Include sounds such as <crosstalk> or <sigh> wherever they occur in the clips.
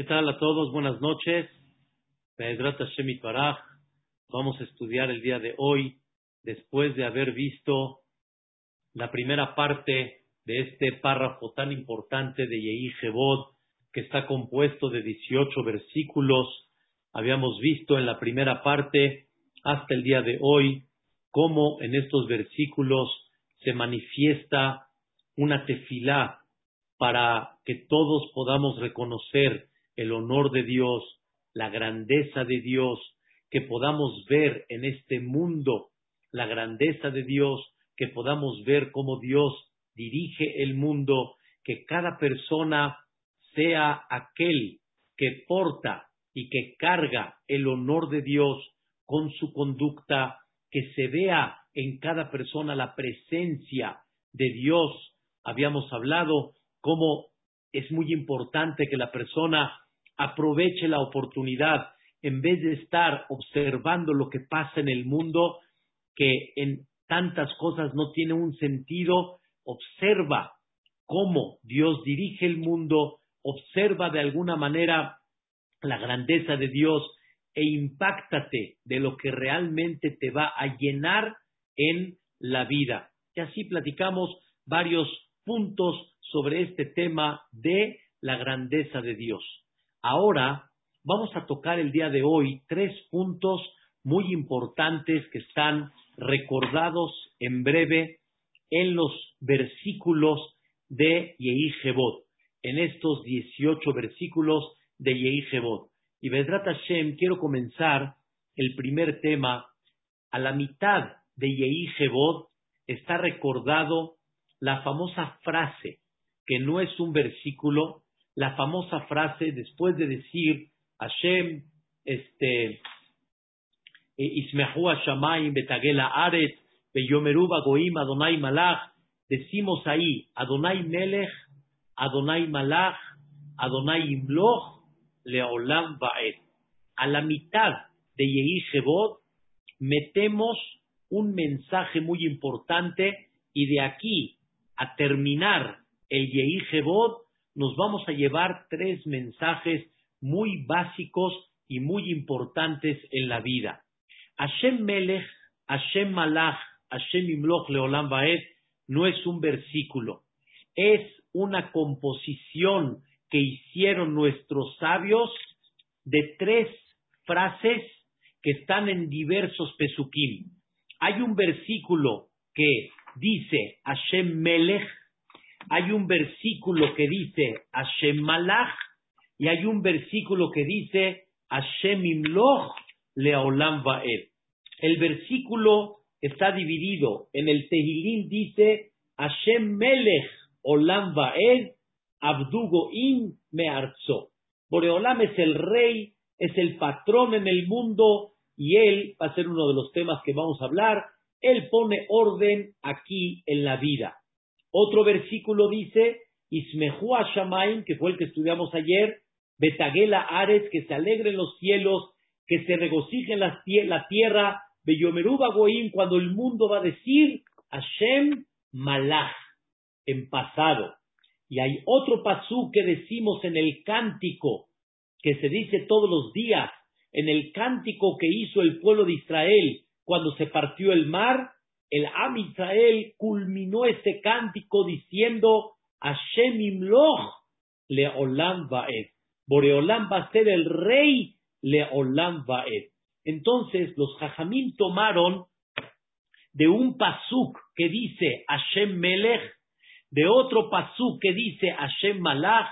¿Qué tal a todos? Buenas noches. Vamos a estudiar el día de hoy, después de haber visto la primera parte de este párrafo tan importante de Yehi Jebod, que está compuesto de 18 versículos. Habíamos visto en la primera parte hasta el día de hoy cómo en estos versículos se manifiesta una tefilá para que todos podamos reconocer el honor de Dios, la grandeza de Dios, que podamos ver en este mundo la grandeza de Dios, que podamos ver cómo Dios dirige el mundo, que cada persona sea aquel que porta y que carga el honor de Dios con su conducta, que se vea en cada persona la presencia de Dios. Habíamos hablado cómo es muy importante que la persona aproveche la oportunidad en vez de estar observando lo que pasa en el mundo, que en tantas cosas no tiene un sentido, observa cómo Dios dirige el mundo, observa de alguna manera la grandeza de Dios e impactate de lo que realmente te va a llenar en la vida. Y así platicamos varios puntos sobre este tema de la grandeza de Dios. Ahora vamos a tocar el día de hoy tres puntos muy importantes que están recordados en breve en los versículos de Yehi en estos 18 versículos de Yehi Y Vedrat Hashem, quiero comenzar el primer tema. A la mitad de Yehi está recordado la famosa frase, que no es un versículo, la famosa frase después de decir Hashem, este, e Ismehu Hashamayim Betagela Aret, Beyomeruba Goim Adonai Malach, decimos ahí Adonai Melech, Adonai Malach, Adonai Imloch, Leolam Baed. A la mitad de Yehi metemos un mensaje muy importante y de aquí a terminar el Yehi nos vamos a llevar tres mensajes muy básicos y muy importantes en la vida. Hashem Melech, Hashem Malach, Hashem Imloch Leolam Baed no es un versículo, es una composición que hicieron nuestros sabios de tres frases que están en diversos pesukim. Hay un versículo que dice Hashem Melech, hay un versículo que dice Hashem Malach y hay un versículo que dice Hashem Imloch Leolam Vaed. El versículo está dividido. En el Tehilín dice Hashem Melech Olam Vaed Abdugo In Mearzo. Boreolam es el rey, es el patrón en el mundo y él va a ser uno de los temas que vamos a hablar. Él pone orden aquí en la vida. Otro versículo dice, Ismehu Shamaim, que fue el que estudiamos ayer, Betagela Ares, que se alegren los cielos, que se regocijen la, la tierra, Beyomeruba Goim, cuando el mundo va a decir Hashem Malach, en pasado. Y hay otro pasú que decimos en el cántico, que se dice todos los días, en el cántico que hizo el pueblo de Israel cuando se partió el mar, el Am Israel culminó ese cántico diciendo, Hashem Imloch Leolam Vaed. Boreolam va a ser el rey Leolam Vaed. Entonces los Jajamim tomaron de un pasuk que dice Hashem Melech, de otro pasuk que dice Hashem Malach,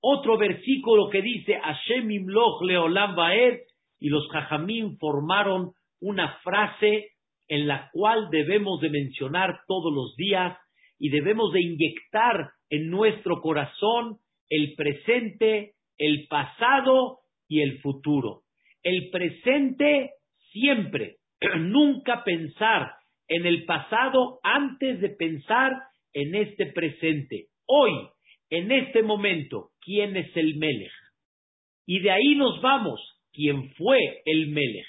otro versículo que dice Hashem Imloch Leolam Vaed, y los Jajamim formaron una frase en la cual debemos de mencionar todos los días y debemos de inyectar en nuestro corazón el presente, el pasado y el futuro. El presente siempre, <clears throat> nunca pensar en el pasado antes de pensar en este presente. Hoy, en este momento, ¿quién es el Melech? Y de ahí nos vamos, ¿quién fue el Melech?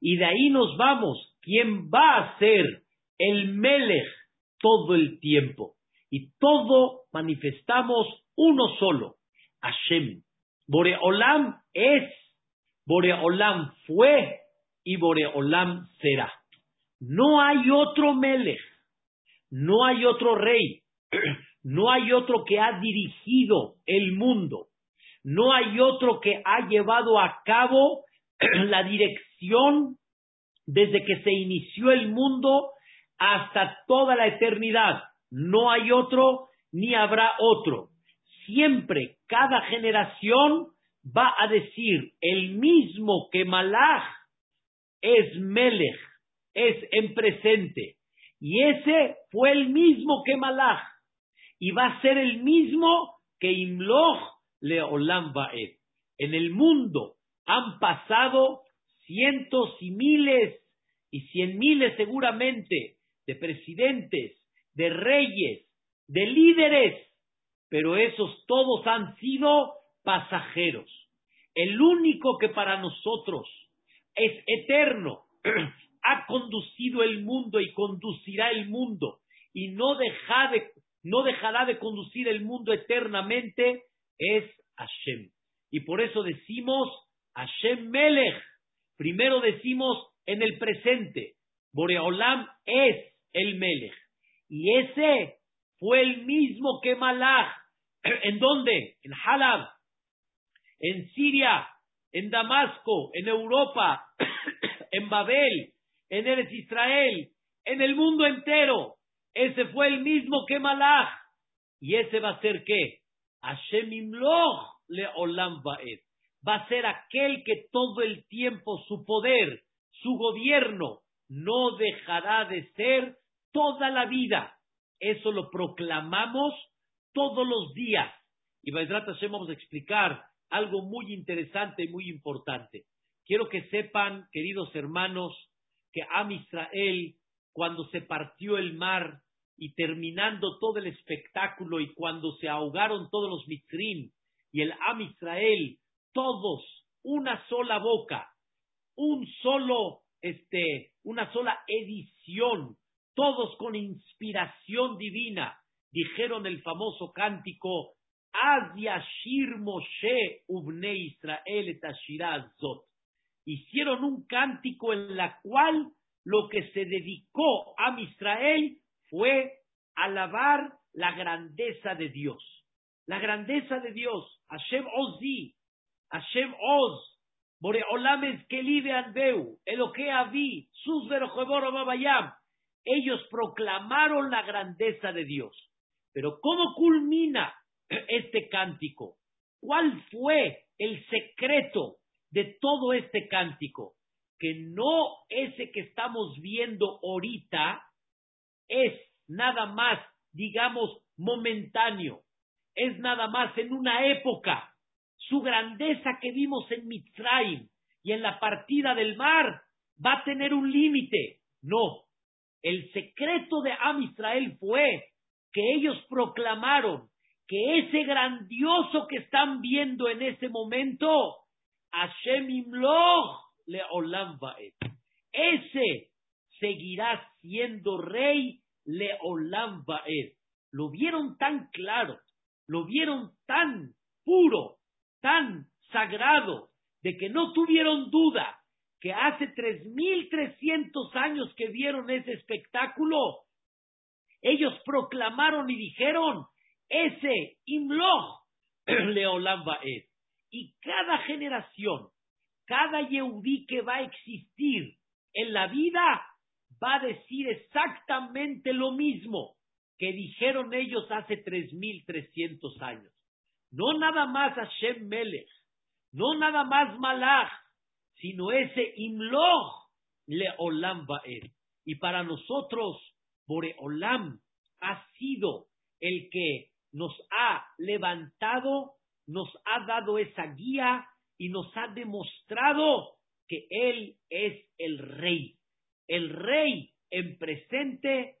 Y de ahí nos vamos, ¿Quién va a ser el Melech todo el tiempo. Y todo manifestamos uno solo, Hashem. Boreolam es, Boreolam fue y Boreolam será. No hay otro Melech, no hay otro rey, <clears throat> no hay otro que ha dirigido el mundo, no hay otro que ha llevado a cabo <clears throat> la dirección desde que se inició el mundo hasta toda la eternidad. No hay otro ni habrá otro. Siempre, cada generación va a decir el mismo que Malach es Melech, es en presente. Y ese fue el mismo que Malach. Y va a ser el mismo que Imloch Leolam Baed. En el mundo han pasado cientos y miles y cien miles seguramente de presidentes, de reyes, de líderes, pero esos todos han sido pasajeros. El único que para nosotros es eterno, <clears throat> ha conducido el mundo y conducirá el mundo y no, de, no dejará de conducir el mundo eternamente, es Hashem. Y por eso decimos Hashem Melech. Primero decimos en el presente, Boreolam es el Melech. Y ese fue el mismo que Malach. <clears throat> ¿En dónde? En Halab, en Siria, en Damasco, en Europa, <clears throat> en Babel, en Eres Israel, en el mundo entero. Ese fue el mismo que Malach. Y ese va a ser qué? Hashem Imloch le Olam Baed. Va a ser aquel que todo el tiempo su poder, su gobierno, no dejará de ser toda la vida. Eso lo proclamamos todos los días. Y Baedrat Hashem vamos a explicar algo muy interesante y muy importante. Quiero que sepan, queridos hermanos, que Am Israel, cuando se partió el mar y terminando todo el espectáculo y cuando se ahogaron todos los mitrim y el Am Israel, todos, una sola boca, un solo, este, una sola edición, todos con inspiración divina, dijeron el famoso cántico, Moshe Ubne Israel Zot. Hicieron un cántico en la cual lo que se dedicó a Israel fue alabar la grandeza de Dios. La grandeza de Dios. Hashem Ozi, Hashem Oz, Boreolam es Kelibe Eloque Avi, Sus. Ellos proclamaron la grandeza de Dios. Pero ¿cómo culmina este cántico? ¿Cuál fue el secreto de todo este cántico? Que no ese que estamos viendo ahorita es nada más, digamos, momentáneo, es nada más en una época. Su grandeza que vimos en Mitzrayim y en la partida del mar va a tener un límite. No. El secreto de Am Israel fue que ellos proclamaron que ese grandioso que están viendo en ese momento, Hashem Imloch le Olam Ese seguirá siendo rey le Olam Lo vieron tan claro, lo vieron tan puro, tan sagrado, de que no tuvieron duda que hace tres mil trescientos años que vieron ese espectáculo, ellos proclamaron y dijeron, ese Imloch <clears throat> Leolam es. Y cada generación, cada Yehudí que va a existir en la vida, va a decir exactamente lo mismo que dijeron ellos hace tres mil trescientos años. No nada más Hashem Melech, no nada más Malach, sino ese Imloch Leolam Baed. Y para nosotros, Boreolam ha sido el que nos ha levantado, nos ha dado esa guía y nos ha demostrado que Él es el rey. El rey en presente,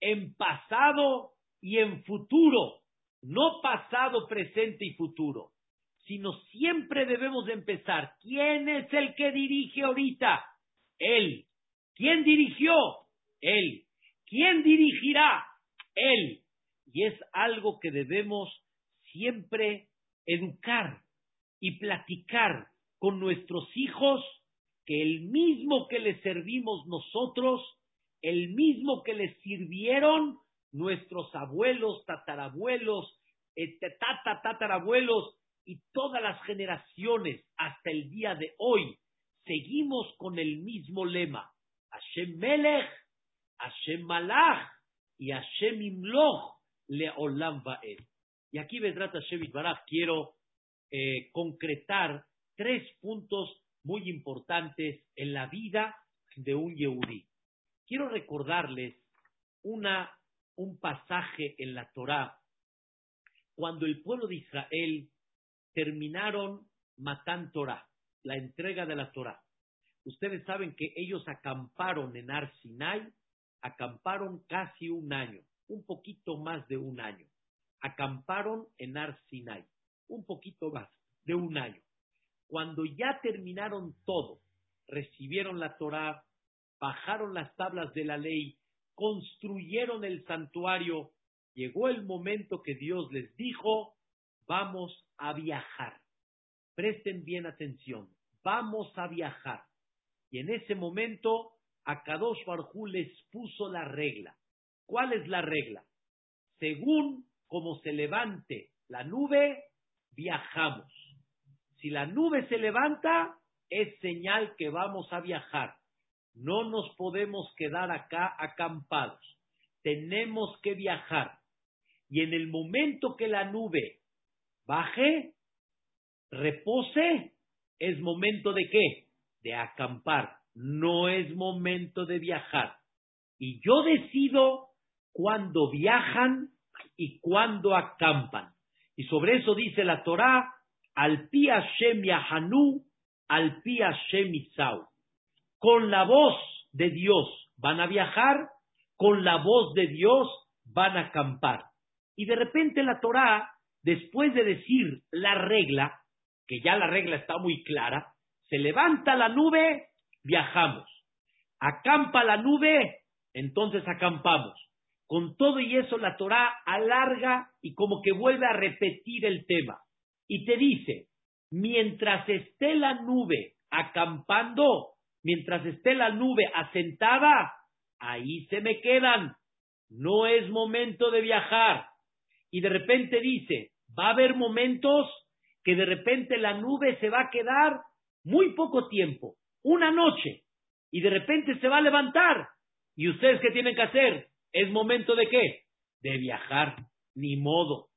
en pasado y en futuro. No pasado, presente y futuro, sino siempre debemos empezar. ¿Quién es el que dirige ahorita? Él. ¿Quién dirigió? Él. ¿Quién dirigirá? Él y es algo que debemos siempre educar, y platicar con nuestros hijos que el mismo que les servimos nosotros, el mismo que les sirvieron nuestros abuelos, tatarabuelos, eh, tata, tatarabuelos y todas las generaciones hasta el día de hoy, seguimos con el mismo lema. Hashem Melech, Hashem Malach y Hashem Imloch Leolam Vaed. Y aquí, Vedrat Hashem Baraj, quiero eh, concretar tres puntos muy importantes en la vida de un Yehudí. Quiero recordarles una, un pasaje en la Torá cuando el pueblo de Israel terminaron Matán Torah, la entrega de la Torá. Ustedes saben que ellos acamparon en Ar Sinai, acamparon casi un año, un poquito más de un año. Acamparon en Ar Sinai, un poquito más de un año. Cuando ya terminaron todo, recibieron la Torá, bajaron las tablas de la ley, construyeron el santuario, llegó el momento que Dios les dijo, vamos a viajar. Presten bien atención, vamos a viajar. Y en ese momento, Akadosh Barjú les puso la regla. ¿Cuál es la regla? Según como se levante la nube, viajamos. Si la nube se levanta, es señal que vamos a viajar. No nos podemos quedar acá acampados. Tenemos que viajar. Y en el momento que la nube baje, repose, es momento de qué? De acampar. No es momento de viajar. Y yo decido cuándo viajan y cuándo acampan. Y sobre eso dice la Torá, al pi Hashem Yahanu, al pi Hashem Con la voz de Dios van a viajar, con la voz de Dios van a acampar. Y de repente la Torá, después de decir la regla, que ya la regla está muy clara, se levanta la nube, viajamos. Acampa la nube, entonces acampamos. Con todo y eso la Torá alarga y como que vuelve a repetir el tema y te dice, mientras esté la nube acampando, mientras esté la nube asentada, ahí se me quedan. No es momento de viajar. Y de repente dice, va a haber momentos que de repente la nube se va a quedar muy poco tiempo, una noche, y de repente se va a levantar. ¿Y ustedes qué tienen que hacer? ¿Es momento de qué? De viajar, ni modo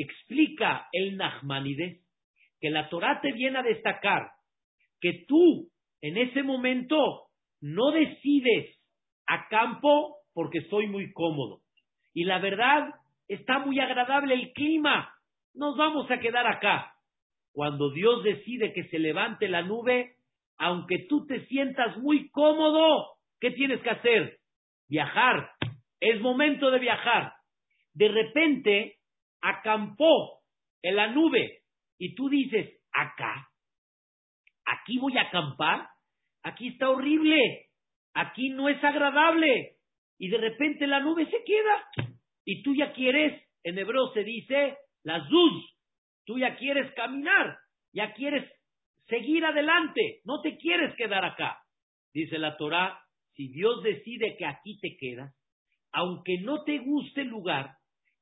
explica el Nachmanides que la Torah te viene a destacar que tú en ese momento no decides a campo porque soy muy cómodo. Y la verdad, está muy agradable el clima. Nos vamos a quedar acá. Cuando Dios decide que se levante la nube, aunque tú te sientas muy cómodo, ¿qué tienes que hacer? Viajar. Es momento de viajar. De repente, acampó en la nube y tú dices, acá, aquí voy a acampar, aquí está horrible, aquí no es agradable y de repente la nube se queda y tú ya quieres, en hebreo se dice, la zuz, tú ya quieres caminar, ya quieres seguir adelante, no te quieres quedar acá. Dice la Torah, si Dios decide que aquí te quedas, aunque no te guste el lugar,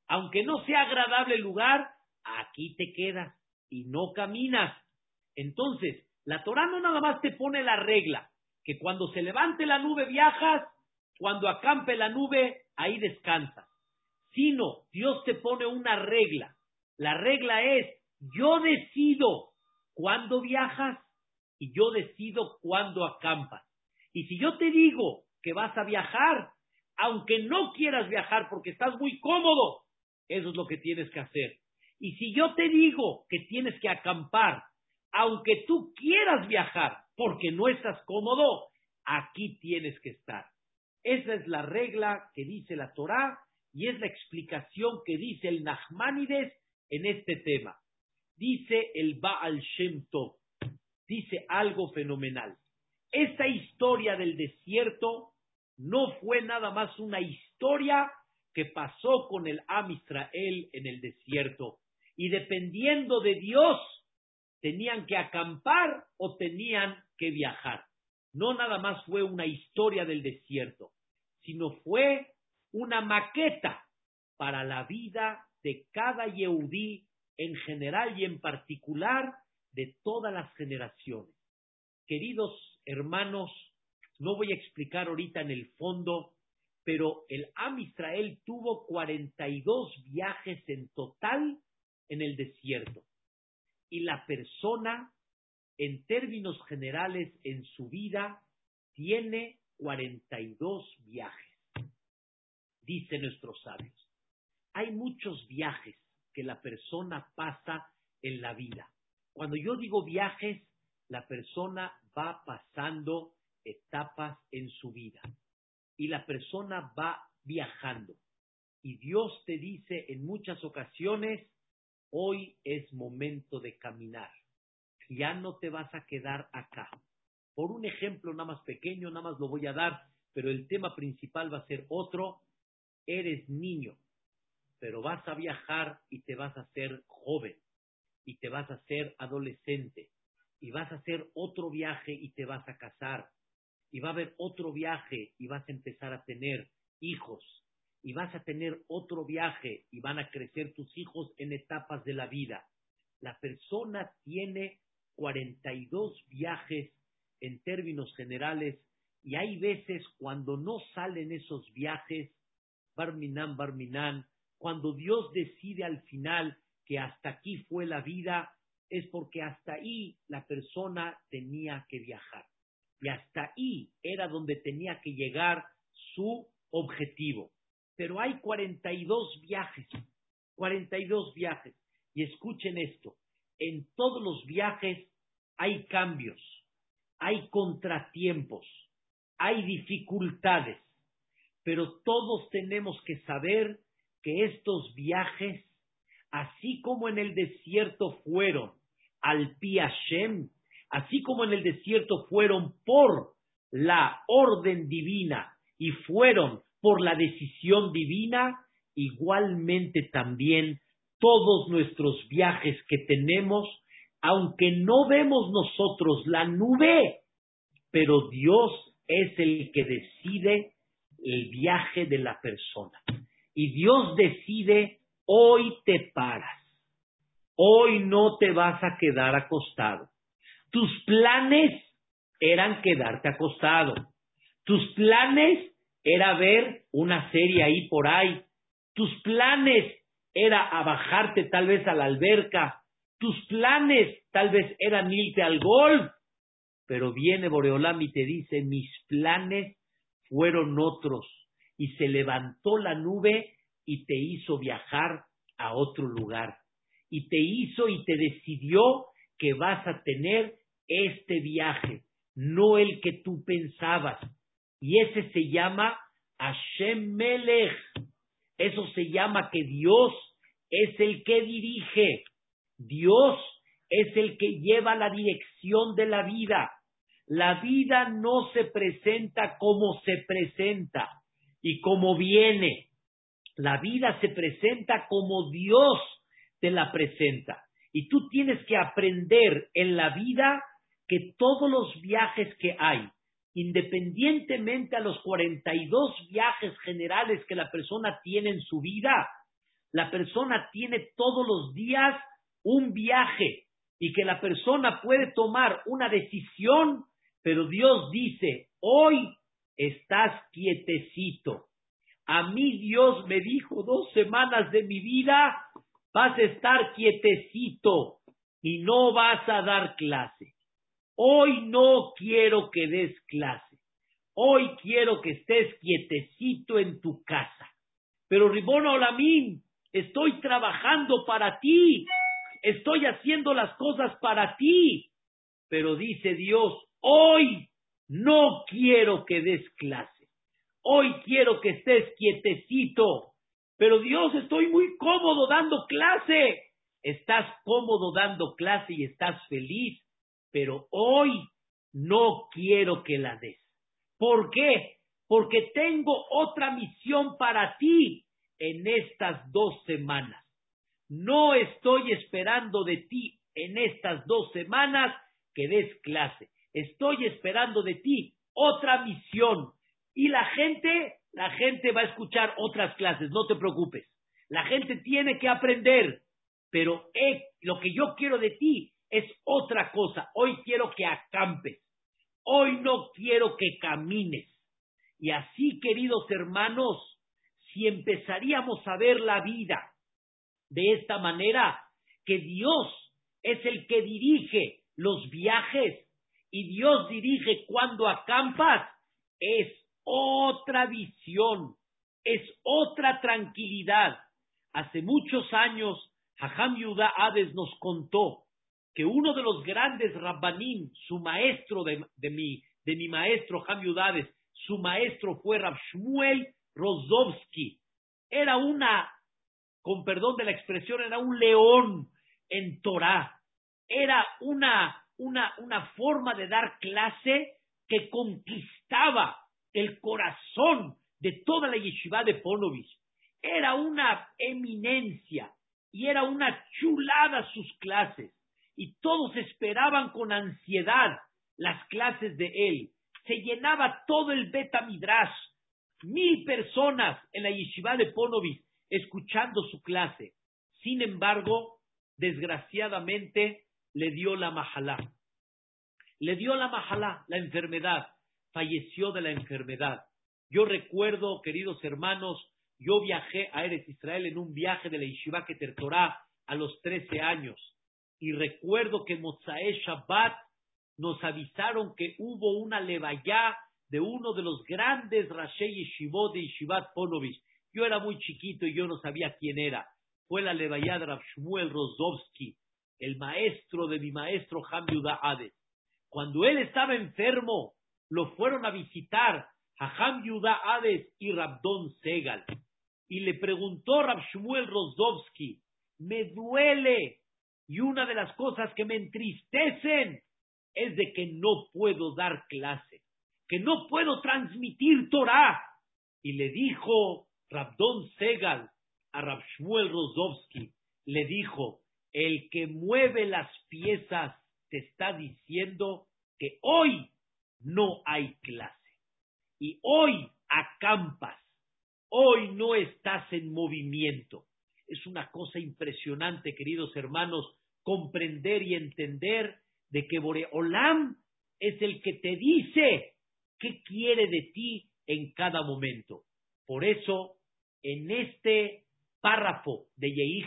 aunque no sea agradable el lugar, aquí te quedas y no caminas. Entonces, la Torah no nada más te pone la regla, que cuando se levante la nube viajas, cuando acampe la nube, ahí descansas. Sino, Dios te pone una regla. La regla es, yo decido cuándo viajas y yo decido cuándo acampas. Y si yo te digo que vas a viajar, aunque no quieras viajar porque estás muy cómodo, eso es lo que tienes que hacer. Y si yo te digo que tienes que acampar, aunque tú quieras viajar porque no estás cómodo, aquí tienes que estar. Esa es la regla que dice la Torá y es la explicación que dice el Nachmanides en este tema. Dice el Baal Shem Tov, dice algo fenomenal. Esta historia del desierto no fue nada más una historia que pasó con el Am Israel en el desierto. Y dependiendo de Dios, tenían que acampar o tenían que viajar. No nada más fue una historia del desierto, sino fue una maqueta para la vida de cada Yehudí en general y en particular de todas las generaciones. Queridos hermanos, no voy a explicar ahorita en el fondo, pero el Am Israel tuvo 42 viajes en total en el desierto. Y la persona, en términos generales, en su vida, tiene 42 viajes, dicen nuestros sabios. Hay muchos viajes que la persona pasa en la vida. Cuando yo digo viajes, la persona va pasando etapas en su vida y la persona va viajando. Y Dios te dice en muchas ocasiones, hoy es momento de caminar. Ya no te vas a quedar acá. Por un ejemplo nada más pequeño, nada más lo voy a dar, pero el tema principal va a ser otro. Eres niño, pero vas a viajar y te vas a hacer joven, y te vas a hacer adolescente, y vas a hacer otro viaje y te vas a casar, y va a haber otro viaje y vas a empezar a tener hijos, y vas a tener otro viaje y van a crecer tus hijos en etapas de la vida. La persona tiene 42 viajes en términos generales y hay veces cuando no salen esos viajes, Barminan, Barminan, cuando Dios decide al final que hasta aquí fue la vida, es porque hasta ahí la persona tenía que viajar. Y hasta ahí era donde tenía que llegar su objetivo. Pero hay 42 viajes, 42 viajes. Y escuchen esto, en todos los viajes hay cambios, hay contratiempos, hay dificultades, pero todos tenemos que saber que estos viajes, así como en el desierto fueron al Pi así como en el desierto fueron por la orden divina y fueron por la decisión divina, igualmente también todos nuestros viajes que tenemos, aunque no vemos nosotros la nube, pero Dios es el que decide el viaje de la persona. Y Dios decide, hoy te paras, hoy no te vas a quedar acostado. Tus planes eran quedarte acostado. Tus planes era ver una serie ahí por ahí. Tus planes era a bajarte tal vez a la alberca. Tus planes tal vez eran irte al golf. Pero viene Boreolam y te dice, mis planes fueron otros. Y se levantó la nube y te hizo viajar a otro lugar. Y te hizo y te decidió que vas a tener este viaje, no el que tú pensabas. Y ese se llama Hashem Melech. Eso se llama que Dios es el que dirige. Dios es el que lleva la dirección de la vida. La vida no se presenta como se presenta y como viene. La vida se presenta como Dios te la presenta. Y tú tienes que aprender en la vida que todos los viajes que hay, independientemente a los 42 viajes generales que la persona tiene en su vida, la persona tiene todos los días un viaje y que la persona puede tomar una decisión, pero Dios dice, hoy estás quietecito. A mí Dios me dijo dos semanas de mi vida, vas a estar quietecito y no vas a dar clase. Hoy no quiero que des clase. Hoy quiero que estés quietecito en tu casa. Pero Ribono Olamín, estoy trabajando para ti. Estoy haciendo las cosas para ti. Pero dice Dios, hoy no quiero que des clase. Hoy quiero que estés quietecito. Pero Dios, estoy muy cómodo dando clase. Estás cómodo dando clase y estás feliz pero hoy no quiero que la des. ¿Por qué? Porque tengo otra misión para ti en estas dos semanas. No estoy esperando de ti en estas dos semanas que des clase. Estoy esperando de ti otra misión. Y la gente, la gente va a escuchar otras clases, no te preocupes. La gente tiene que aprender, pero eh, lo que yo quiero de ti es otra cosa. Hoy quiero que acampes. Hoy no quiero que camines. Y así, queridos hermanos, si empezaríamos a ver la vida de esta manera, que Dios es el que dirige los viajes y Dios dirige cuando acampas, es otra visión, es otra tranquilidad. Hace muchos años, Jajam Yuda Hades nos contó que uno de los grandes rabbanim, su maestro de, mi, de mi maestro Jajam Hades, su maestro fue Rab Shmuel Rozovsky. Era una, con perdón de la expresión, era un león en Torah. Era una, una, una forma de dar clase que conquistaba el corazón de toda la yeshiva de Ponovich. Era una eminencia y era una chulada sus clases. Y todos esperaban con ansiedad las clases de él. Se llenaba todo el Beta Midrash. Mil personas en la yeshiva de Ponovich escuchando su clase. Sin embargo, desgraciadamente, le dio la majalá. Le dio la majalá, la enfermedad. Falleció de la enfermedad. Yo recuerdo, queridos hermanos, yo viajé a Eretz Israel en un viaje de la Yeshiva Keter a los 13 años. Y recuerdo que Mozae Shabbat nos avisaron que hubo una levayá de uno de los grandes Rashi Yeshivot de Yeshivat Ponovich. Yo era muy chiquito y yo no sabía quién era. Fue la levayá de Rav Shmuel el maestro de mi maestro Ham Hades. Cuando él estaba enfermo, lo fueron a visitar a Ham Hades y Rabdon Segal. Y le preguntó Rav Shmuel me duele. Y una de las cosas que me entristecen es de que no puedo dar clase, que no puedo transmitir Torah. Y le dijo Rabdon Segal a Rav Shmuel Rozovsky, le dijo, el que mueve las piezas te está diciendo que hoy no hay clase. Y hoy acampas, hoy no estás en movimiento. Es una cosa impresionante, queridos hermanos, comprender y entender de que Boreolam es el que te dice qué quiere de ti en cada momento. Por eso, en este párrafo de Yehi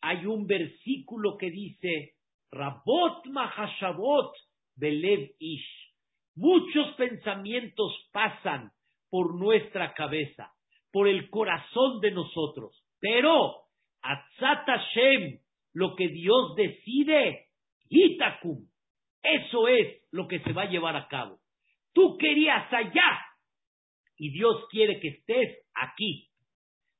hay un versículo que dice, Rabot Mahashabot Belev Ish. Muchos pensamientos pasan por nuestra cabeza, por el corazón de nosotros, pero Atzat Hashem, lo que Dios decide, Itakum, eso es lo que se va a llevar a cabo. Tú querías allá y Dios quiere que estés aquí.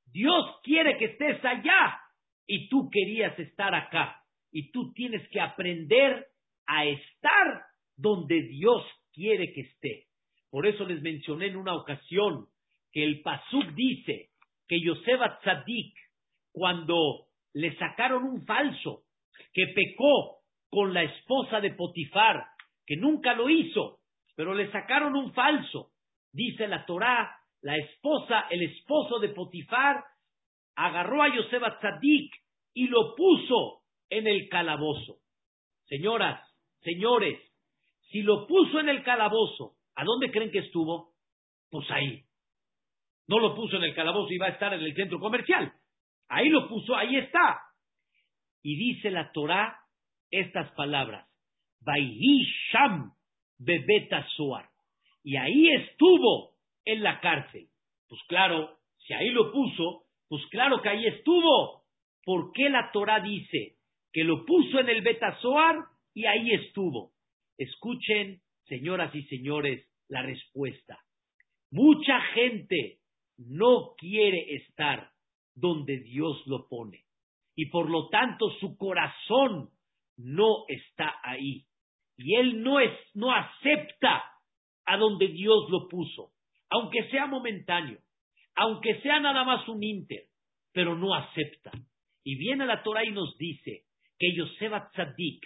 Dios quiere que estés allá y tú querías estar acá. Y tú tienes que aprender a estar donde Dios quiere que esté. Por eso les mencioné en una ocasión que el Pasuk dice que Yosef Tzadik, cuando le sacaron un falso, que pecó con la esposa de Potifar, que nunca lo hizo, pero le sacaron un falso, dice la Torá, la esposa, el esposo de Potifar, agarró a Yosef Tzadik y lo puso en el calabozo. Señoras, señores, si lo puso en el calabozo, ¿a dónde creen que estuvo? Pues ahí. No lo puso en el calabozo y va a estar en el centro comercial. Ahí lo puso, ahí está. Y dice la Torá estas palabras. Sham bebeta Y ahí estuvo en la cárcel. Pues claro, si ahí lo puso, pues claro que ahí estuvo. ¿Por qué la Torah dice que lo puso en el Betazoar y ahí estuvo? Escuchen, señoras y señores, la respuesta. Mucha gente no quiere estar donde Dios lo pone y por lo tanto su corazón no está ahí y él no es no acepta a donde Dios lo puso, aunque sea momentáneo, aunque sea nada más un inter, pero no acepta. Y viene la Torah y nos dice que Yosef Tzadik,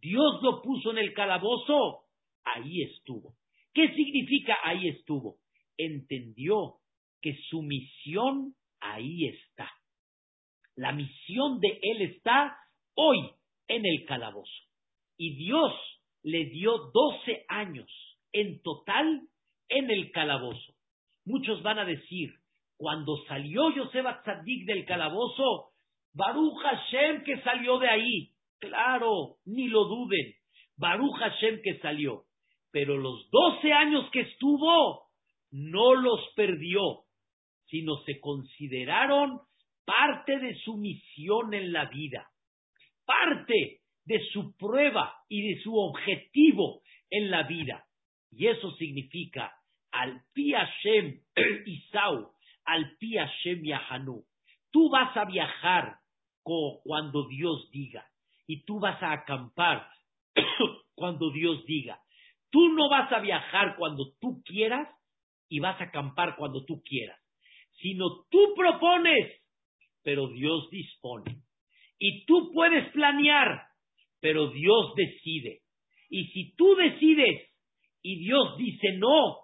Dios lo puso en el calabozo, ahí estuvo. ¿Qué significa ahí estuvo? Entendió que su misión ahí está. La misión de él está hoy en el calabozo. Y Dios le dio 12 años en total en el calabozo. Muchos van a decir, cuando salió Yosef Tzadik del calabozo, Baruch Hashem que salió de ahí. Claro, ni lo duden. Baruch Hashem que salió. Pero los 12 años que estuvo, no los perdió, sino se consideraron parte de su misión en la vida, parte de su prueba y de su objetivo en la vida. Y eso significa al pi Hashem Isau, al pi Hashem Yahanu. Tú vas a viajar cuando Dios diga y tú vas a acampar <coughs> cuando Dios diga. Tú no vas a viajar cuando tú quieras y vas a acampar cuando tú quieras, sino tú propones, pero Dios dispone. Y tú puedes planear, pero Dios decide. Y si tú decides y Dios dice no,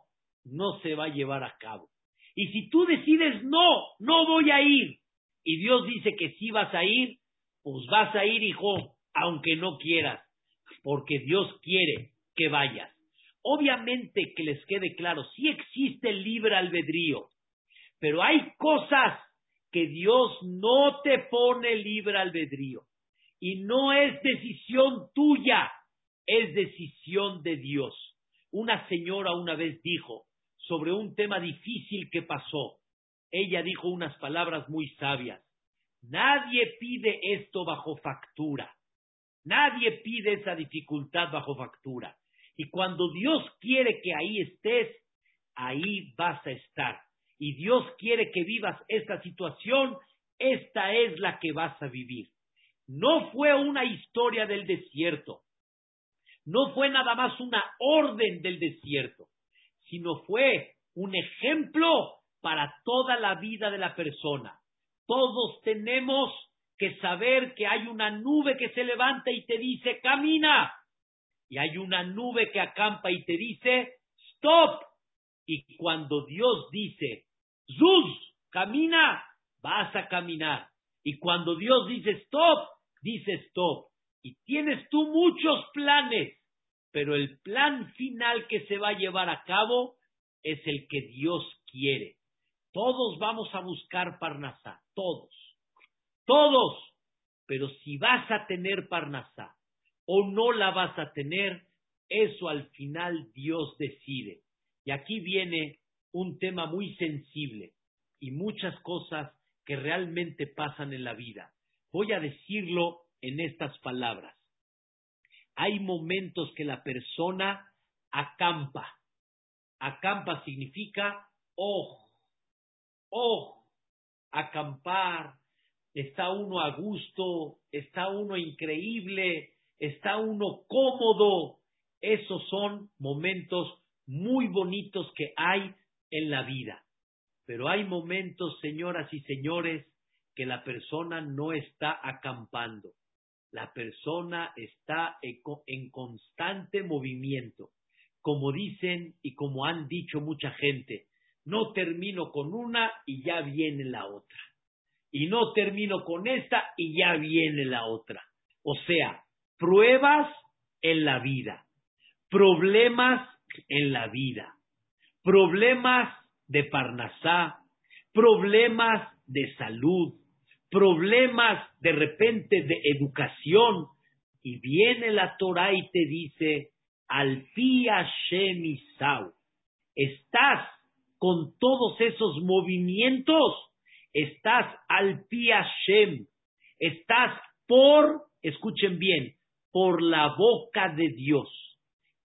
no se va a llevar a cabo. Y si tú decides no, no voy a ir, y Dios dice que sí vas a ir, pues vas a ir, hijo, aunque no quieras, porque Dios quiere que vayas. Obviamente que les quede claro, sí existe el libre albedrío, pero hay cosas que Dios no te pone libre albedrío. Y no es decisión tuya, es decisión de Dios. Una señora una vez dijo sobre un tema difícil que pasó. Ella dijo unas palabras muy sabias. Nadie pide esto bajo factura. Nadie pide esa dificultad bajo factura. Y cuando Dios quiere que ahí estés, ahí vas a estar. Y Dios quiere que vivas esta situación, esta es la que vas a vivir. No fue una historia del desierto. No fue nada más una orden del desierto, sino fue un ejemplo para toda la vida de la persona. Todos tenemos que saber que hay una nube que se levanta y te dice, camina. Y hay una nube que acampa y te dice, stop. Y cuando Dios dice, Zuz, camina, vas a caminar. Y cuando Dios dice stop, dice stop. Y tienes tú muchos planes, pero el plan final que se va a llevar a cabo es el que Dios quiere. Todos vamos a buscar Parnasá, todos, todos. Pero si vas a tener Parnasá o no la vas a tener, eso al final Dios decide. Y aquí viene un tema muy sensible y muchas cosas que realmente pasan en la vida. Voy a decirlo en estas palabras. Hay momentos que la persona acampa. Acampa significa ojo, ojo, acampar. Está uno a gusto, está uno increíble, está uno cómodo. Esos son momentos muy bonitos que hay en la vida. Pero hay momentos, señoras y señores, que la persona no está acampando. La persona está en constante movimiento. Como dicen y como han dicho mucha gente, no termino con una y ya viene la otra. Y no termino con esta y ya viene la otra. O sea, pruebas en la vida, problemas en la vida, problemas de Parnasá, problemas de salud, problemas de repente de educación, y viene la Torah y te dice, al Hashem Isau, estás con todos esos movimientos, estás al Hashem, estás por, escuchen bien, por la boca de Dios.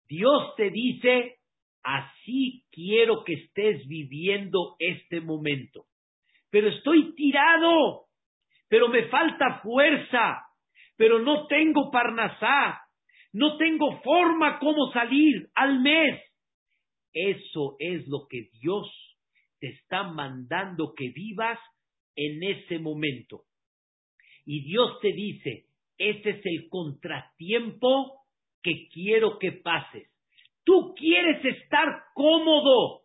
Dios te dice, así quiero que estés viviendo este momento. Pero estoy tirado, pero me falta fuerza, pero no tengo parnasá, no tengo forma como salir al mes. Eso es lo que Dios te está mandando que vivas en ese momento. Y Dios te dice, Este es el contratiempo que quiero que pases. Tú quieres estar cómodo.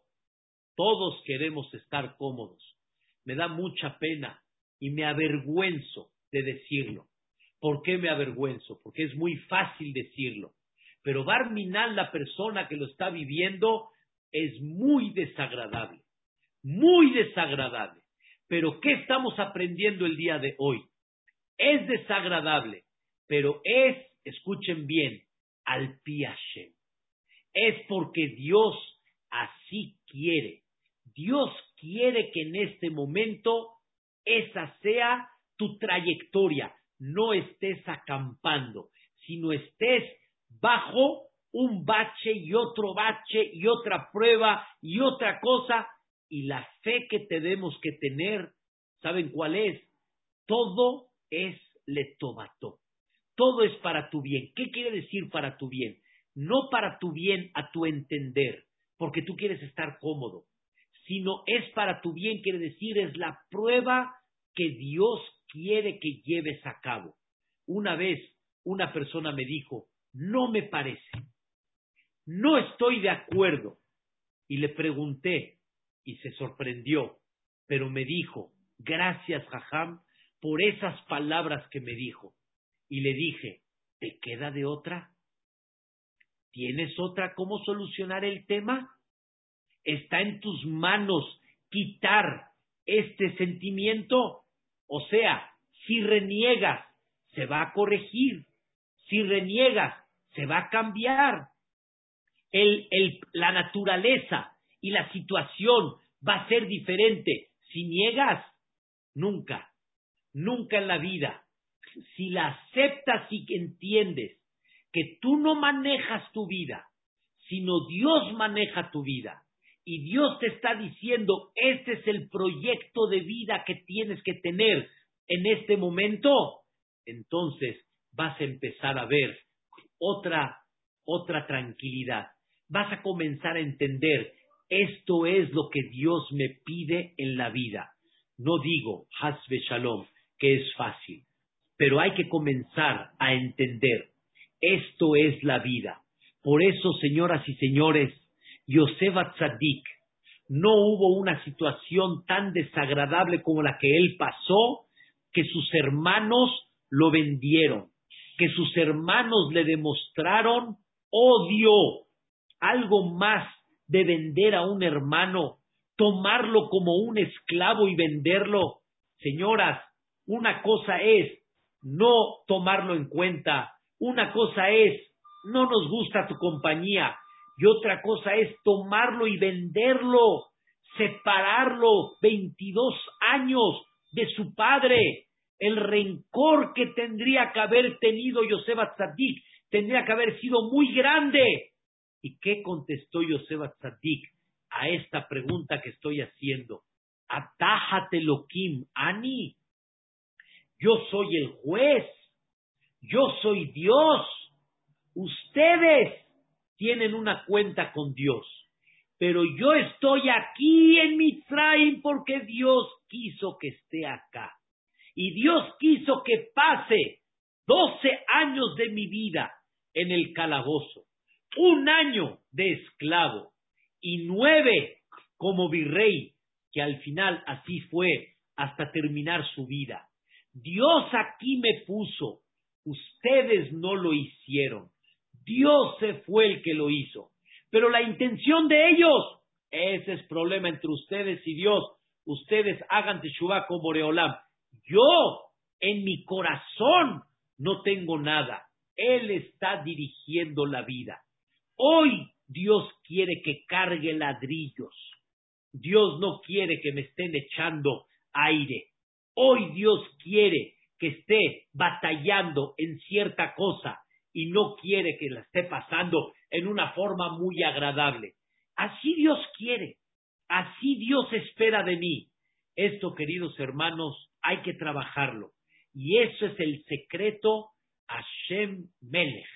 Todos queremos estar cómodos. Me da mucha pena y me avergüenzo de decirlo. ¿Por qué me avergüenzo? Porque es muy fácil decirlo. Pero Barminal, la persona que lo está viviendo, es muy desagradable. Muy desagradable. Pero ¿qué estamos aprendiendo el día de hoy? Es desagradable, pero es, escuchen bien, al piache. Es porque Dios así quiere. Dios quiere que en este momento esa sea tu trayectoria. No estés acampando, sino estés bajo un bache y otro bache y otra prueba y otra cosa. Y la fe que tenemos que tener, ¿saben cuál es? Todo es letomato. Todo es para tu bien. ¿Qué quiere decir para tu bien? No para tu bien a tu entender, porque tú quieres estar cómodo, sino es para tu bien, quiere decir, es la prueba que Dios quiere que lleves a cabo. Una vez una persona me dijo, no me parece, no estoy de acuerdo. Y le pregunté y se sorprendió, pero me dijo, gracias, Jajam, por esas palabras que me dijo. Y le dije, ¿te queda de otra? ¿Tienes otra cómo solucionar el tema? Está en tus manos quitar este sentimiento. O sea, si reniegas, se va a corregir. Si reniegas, se va a cambiar. La naturaleza y la situación va a ser diferente. Si niegas, nunca, nunca en la vida. Si la aceptas y entiendes que tú no manejas tu vida, sino Dios maneja tu vida, y Dios te está diciendo, este es el proyecto de vida que tienes que tener en este momento, entonces vas a empezar a ver otra, otra tranquilidad. Vas a comenzar a entender, esto es lo que Dios me pide en la vida. No digo, Hasbe Shalom, que es fácil, pero hay que comenzar a entender, esto es la vida. Por eso, señoras y señores, Yosef Tzadik, no hubo una situación tan desagradable como la que él pasó, que sus hermanos lo vendieron, que sus hermanos le demostraron odio, algo más de vender a un hermano, tomarlo como un esclavo y venderlo. Señoras, una cosa es no tomarlo en cuenta, una cosa es no nos gusta tu compañía, y otra cosa es tomarlo y venderlo, separarlo 22 años de su padre. El rencor que tendría que haber tenido Yosef Tzadik tendría que haber sido muy grande. ¿Y qué contestó Yosef Tzadik a esta pregunta que estoy haciendo? Atájate Kim, Ani. Yo soy el juez. Yo soy Dios. Ustedes tienen una cuenta con Dios. Pero yo estoy aquí en Mitzrayim porque Dios quiso que esté acá. Y Dios quiso que pase 12 años de mi vida en el calabozo, un año de esclavo y nueve como virrey, que al final así fue hasta terminar su vida. Dios aquí me puso, ustedes no lo hicieron. Dios se fue el que lo hizo. Pero la intención de ellos, ese es problema entre ustedes y Dios. Ustedes hagan teshuva como Reolam. Yo, en mi corazón, no tengo nada. Él está dirigiendo la vida. Hoy Dios quiere que cargue ladrillos. Dios no quiere que me estén echando aire. Hoy Dios quiere que esté batallando en cierta cosa y no quiere que la esté pasando en una forma muy agradable. Así Dios quiere, así Dios espera de mí. Esto, queridos hermanos, hay que trabajarlo. Y eso es el secreto Hashem Melech.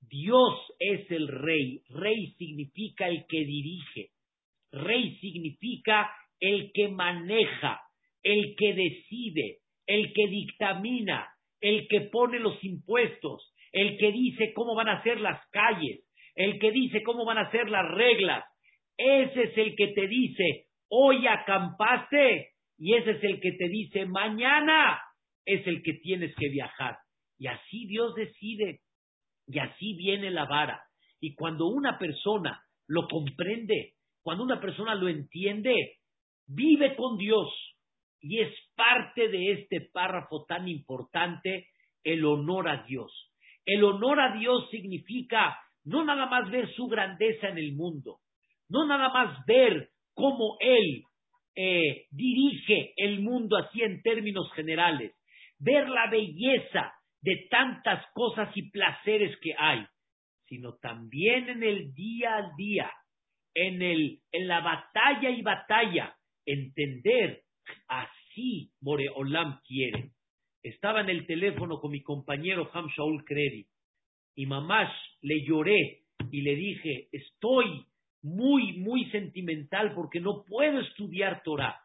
Dios es el rey. Rey significa el que dirige. Rey significa el que maneja, el que decide, el que dictamina, el que pone los impuestos, el que dice cómo van a ser las calles, el que dice cómo van a ser las reglas. Ese es el que te dice, hoy acampaste, y ese es el que te dice, mañana es el que tienes que viajar. Y así Dios decide, y así viene la vara. Y cuando una persona lo comprende, cuando una persona lo entiende, vive con Dios. Y es parte de este párrafo tan importante, el honor a Dios. El honor a Dios significa no nada más ver su grandeza en el mundo, no nada más ver cómo Él eh, dirige el mundo así en términos generales, ver la belleza de tantas cosas y placeres que hay, sino también en el día a día, en, el, en la batalla y batalla, entender así Boreolam quiere. Estaba en el teléfono con mi compañero Ham Shaul Kredi y mamás le lloré y le dije, estoy muy, muy sentimental porque no puedo estudiar Torah.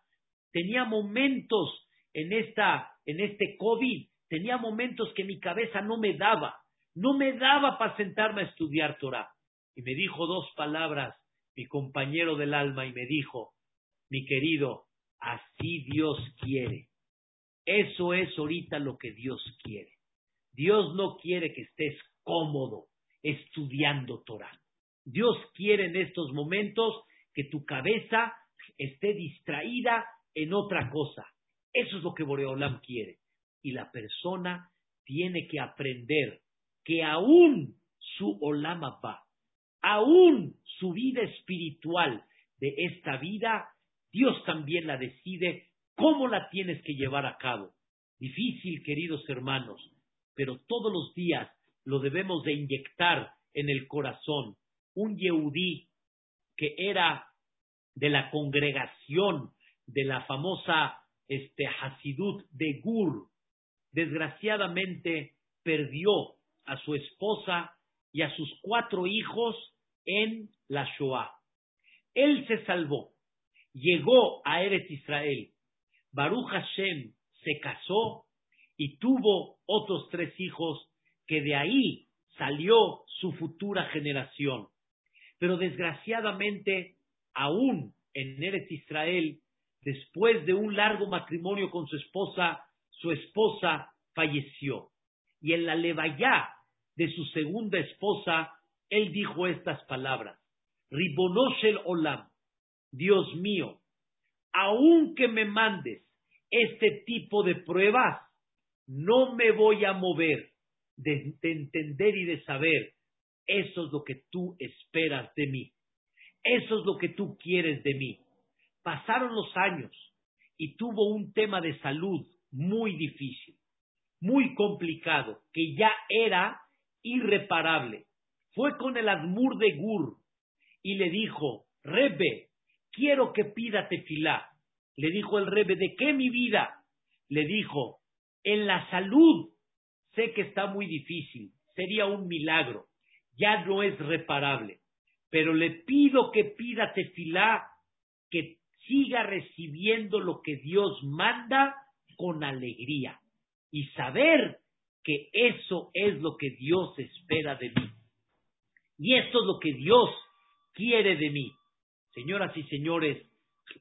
Tenía momentos en, esta, en este COVID, tenía momentos que mi cabeza no me daba, no me daba para sentarme a estudiar Torah. Y me dijo dos palabras, mi compañero del alma, y me dijo, mi querido, así Dios quiere. Eso es ahorita lo que Dios quiere. Dios no quiere que estés cómodo estudiando Torah. Dios quiere en estos momentos que tu cabeza esté distraída en otra cosa. Eso es lo que Boreolam quiere. Y la persona tiene que aprender que aún su Olama va, aún su vida espiritual de esta vida, Dios también la decide cómo la tienes que llevar a cabo. Difícil, queridos hermanos, pero todos los días lo debemos de inyectar en el corazón. Un Yehudí que era de la congregación de la famosa este, Hasidut de Gur, desgraciadamente perdió a su esposa y a sus cuatro hijos en la Shoah. Él se salvó, llegó a Eretz Israel. Baruch Hashem se casó y tuvo otros tres hijos que de ahí salió su futura generación. Pero desgraciadamente, aún en Eretz Israel, después de un largo matrimonio con su esposa, su esposa falleció. Y en la levayá de su segunda esposa, él dijo estas palabras: Ribonoshel Olam, Dios mío, aunque me mandes este tipo de pruebas, no me voy a mover de, entender y de saber, eso es lo que tú esperas de mí. Eso es lo que tú quieres de mí. Pasaron los años y tuvo un tema de salud muy difícil, muy complicado, que ya era irreparable. Fue con el Admur de Gur y le dijo, Rebe, quiero que pida tefilá. Le dijo el Rebe, ¿de qué mi vida? Le dijo, en la salud Sé que está muy difícil, sería un milagro, ya no es reparable, pero le pido que pida tefilá, que siga recibiendo lo que Dios manda con alegría y saber que eso es lo que Dios espera de mí. Y esto es lo que Dios quiere de mí. Señoras y señores,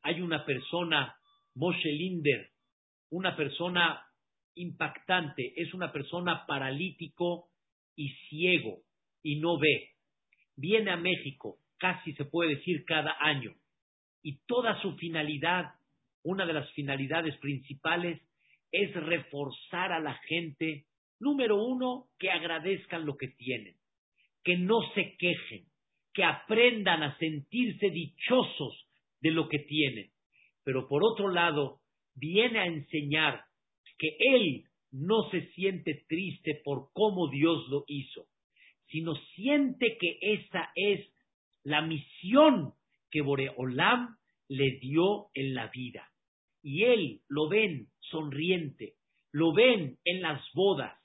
hay una persona, Moshe Linder, una persona impactante. Es una persona paralítico y ciego y no ve. Viene a México, casi se puede decir cada año. Y toda su finalidad, una de las finalidades principales, es reforzar a la gente, número uno, que agradezcan lo que tienen, que no se quejen, que aprendan a sentirse dichosos de lo que tienen. Pero por otro lado, viene a enseñar que él no se siente triste por cómo Dios lo hizo, sino siente que esa es la misión que Boreolam le dio en la vida. Y él lo ven sonriente, lo ven en las bodas,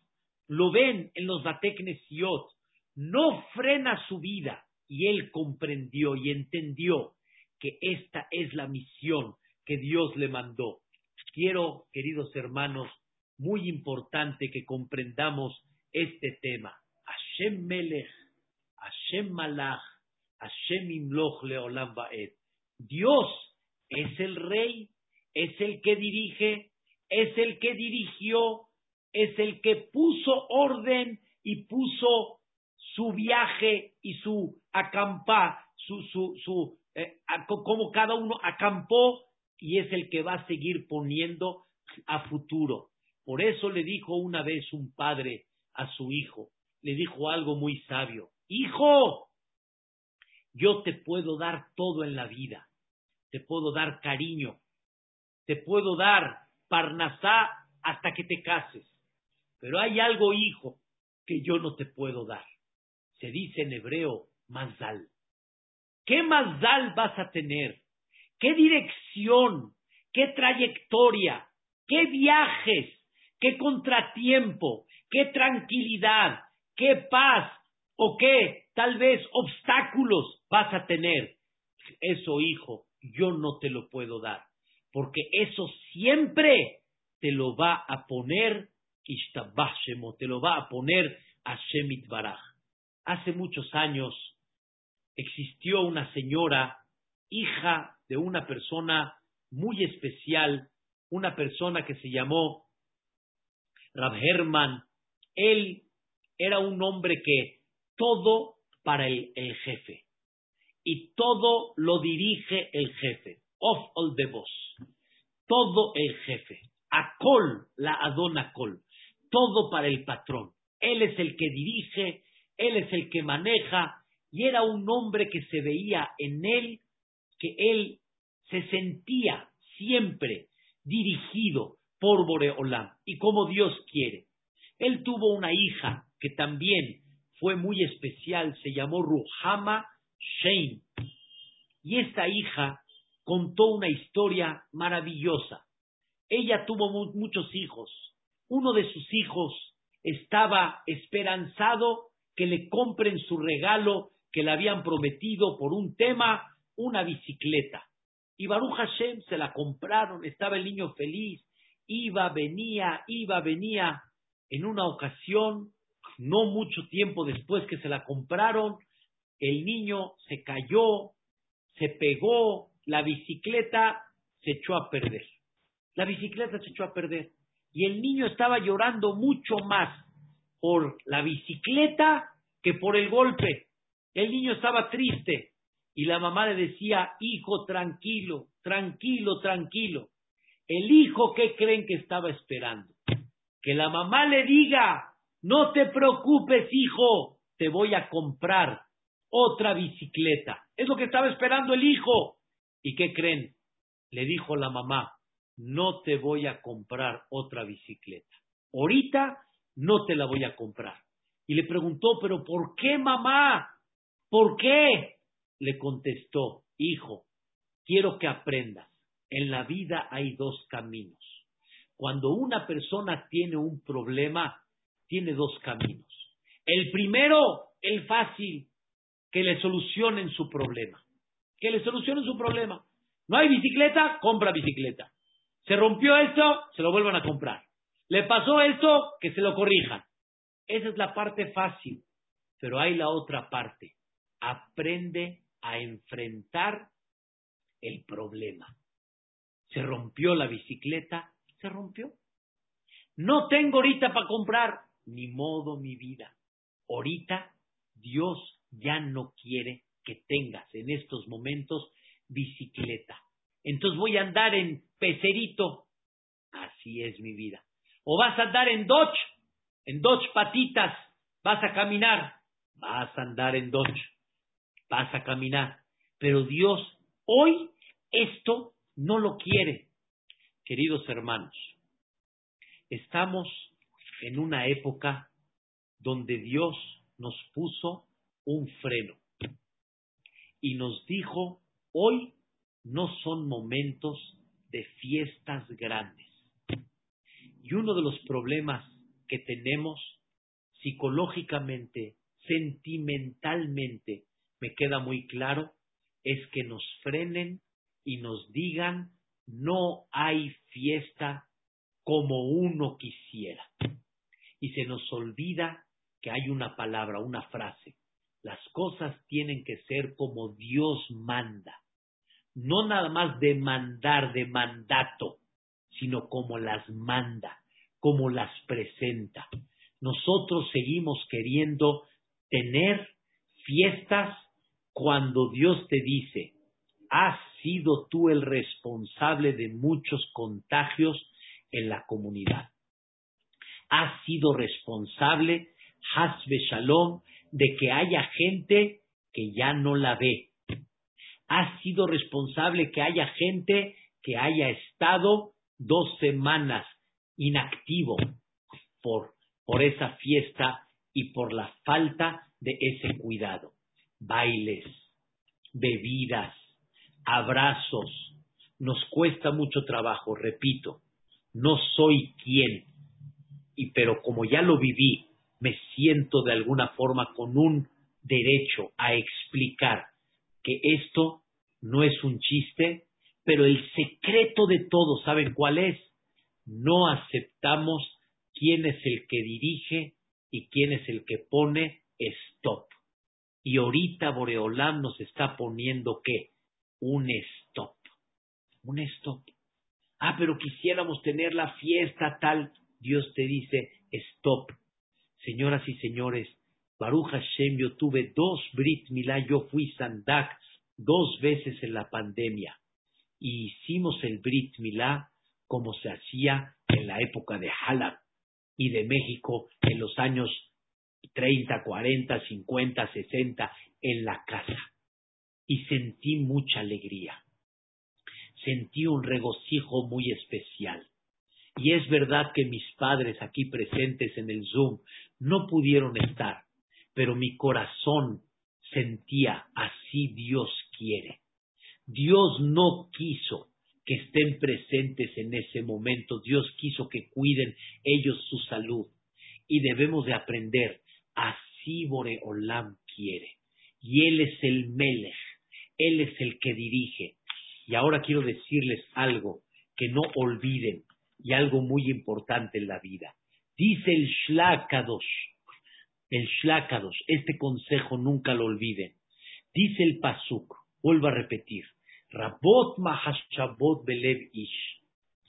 lo ven en los Bateknesiot, no frena su vida y él comprendió y entendió que esta es la misión que Dios le mandó. Quiero, queridos hermanos, muy importante que comprendamos este tema. Hashem Melech, Hashem Malach, Hashem Imloch Leolam Baed. Dios es el rey, es el que dirige, es el que dirigió, es el que puso orden y puso su viaje y su acampa, su, su, su, eh, como cada uno acampó y es el que va a seguir poniendo a futuro. Por eso le dijo una vez un padre a su hijo, le dijo algo muy sabio, hijo, yo te puedo dar todo en la vida, te puedo dar cariño, te puedo dar parnasá hasta que te cases, pero hay algo, hijo, que yo no te puedo dar. Se dice en hebreo, mazal. ¿Qué mazal vas a tener? ¿Qué dirección? ¿Qué trayectoria? ¿Qué viajes? ¿Qué contratiempo? ¿Qué tranquilidad? ¿Qué paz? ¿O qué tal vez obstáculos vas a tener? Eso, hijo, yo no te lo puedo dar, porque eso siempre te lo va a poner te lo va a poner a Shemit Baraj. Hace muchos años existió una señora, hija de una persona muy especial, una persona que se llamó Rab Herman. Él era un hombre que todo para el, el jefe y todo lo dirige el jefe. Of all the boss. Todo el jefe. Acol, la Adona Col todo para el patrón. Él es el que dirige, él es el que maneja, y era un hombre que se veía en él, que él se sentía siempre dirigido por Boreolam y como Dios quiere. Él tuvo una hija que también fue muy especial, se llamó Ruhama Shein. Y esta hija contó una historia maravillosa. Ella tuvo muchos hijos, uno de sus hijos estaba esperanzado que le compren su regalo que le habían prometido por un tema, una bicicleta. Y Baruch Hashem se la compraron, estaba el niño feliz, iba, venía, iba, venía. En una ocasión, no mucho tiempo después que se la compraron, el niño se cayó, se pegó, la bicicleta se echó a perder. La bicicleta se echó a perder y el niño estaba llorando mucho más por la bicicleta que por el golpe. El niño estaba triste y la mamá le decía, hijo, tranquilo, tranquilo, tranquilo. El hijo, ¿qué creen que estaba esperando? Que la mamá le diga, no te preocupes, hijo, te voy a comprar otra bicicleta. Es lo que estaba esperando el hijo. ¿Y qué creen? Le dijo la mamá, no te voy a comprar otra bicicleta. Ahorita no te la voy a comprar. Y le preguntó, pero ¿por qué mamá? ¿Por qué? Le contestó, hijo, quiero que aprendas. En la vida hay dos caminos. Cuando una persona tiene un problema, tiene dos caminos. El primero, el fácil, que le solucionen su problema. Que le solucionen su problema. No hay bicicleta, compra bicicleta. Se rompió esto, se lo vuelvan a comprar. Le pasó esto, que se lo corrijan. Esa es la parte fácil. Pero hay la otra parte. Aprende a enfrentar el problema. Se rompió la bicicleta, se rompió. No tengo ahorita para comprar, ni modo mi vida. Ahorita Dios ya no quiere que tengas en estos momentos bicicleta. Entonces voy a andar en pecerito. Así es mi vida. O vas a andar en Dodge, en Dodge patitas, vas a caminar, vas a andar en Dodge, vas a caminar. Pero Dios hoy esto no lo quiere. Queridos hermanos, estamos en una época donde Dios nos puso un freno y nos dijo, hoy no son momentos de fiestas grandes. Y uno de los problemas que tenemos psicológicamente, sentimentalmente, me queda muy claro, es que nos frenen y nos digan no hay fiesta como uno quisiera. Y se nos olvida que hay una palabra, una frase. Las cosas tienen que ser como Dios manda. No nada más de mandar, de mandato, sino como las manda, como las presenta. Nosotros seguimos queriendo tener fiestas cuando Dios te dice, has sido tú el responsable de muchos contagios en la comunidad. Has sido responsable, Hasbe Shalom, de que haya gente que ya no la ve. Has sido responsable que haya gente que haya estado dos semanas inactivo por, por esa fiesta y por la falta de ese cuidado. Bailes, bebidas, abrazos. Nos cuesta mucho trabajo, repito, no soy quien, y pero como ya lo viví, me siento de alguna forma con un derecho a explicar que esto no es un chiste, pero el secreto de todo, ¿saben cuál es? No aceptamos quién es el que dirige y quién es el que pone stop. Y ahorita Boreolam nos está poniendo qué? Un stop. Un stop. Ah, pero quisiéramos tener la fiesta tal. Dios te dice stop. Señoras y señores, Baruch Hashem, yo tuve dos Brit Milá, yo fui Sandak dos veces en la pandemia y hicimos el Brit Milá como se hacía en la época de Halab y de México en los años 30, 40, 50, 60 en la casa. Y sentí mucha alegría. Sentí un regocijo muy especial. Y es verdad que mis padres aquí presentes en el Zoom no pudieron estar, pero mi corazón sentía así Dios quiere. Dios no quiso que estén presentes en ese momento, Dios quiso que cuiden ellos su salud. Y debemos de aprender, así Boreolam quiere. Y Él es el Melech, Él es el que dirige. Y ahora quiero decirles algo que no olviden y algo muy importante en la vida. Dice el Shlakadosh, el Shlakadosh, este consejo nunca lo olviden. Dice el Pasuk, vuelvo a repetir, Rabot Mahashabot Belev Ish.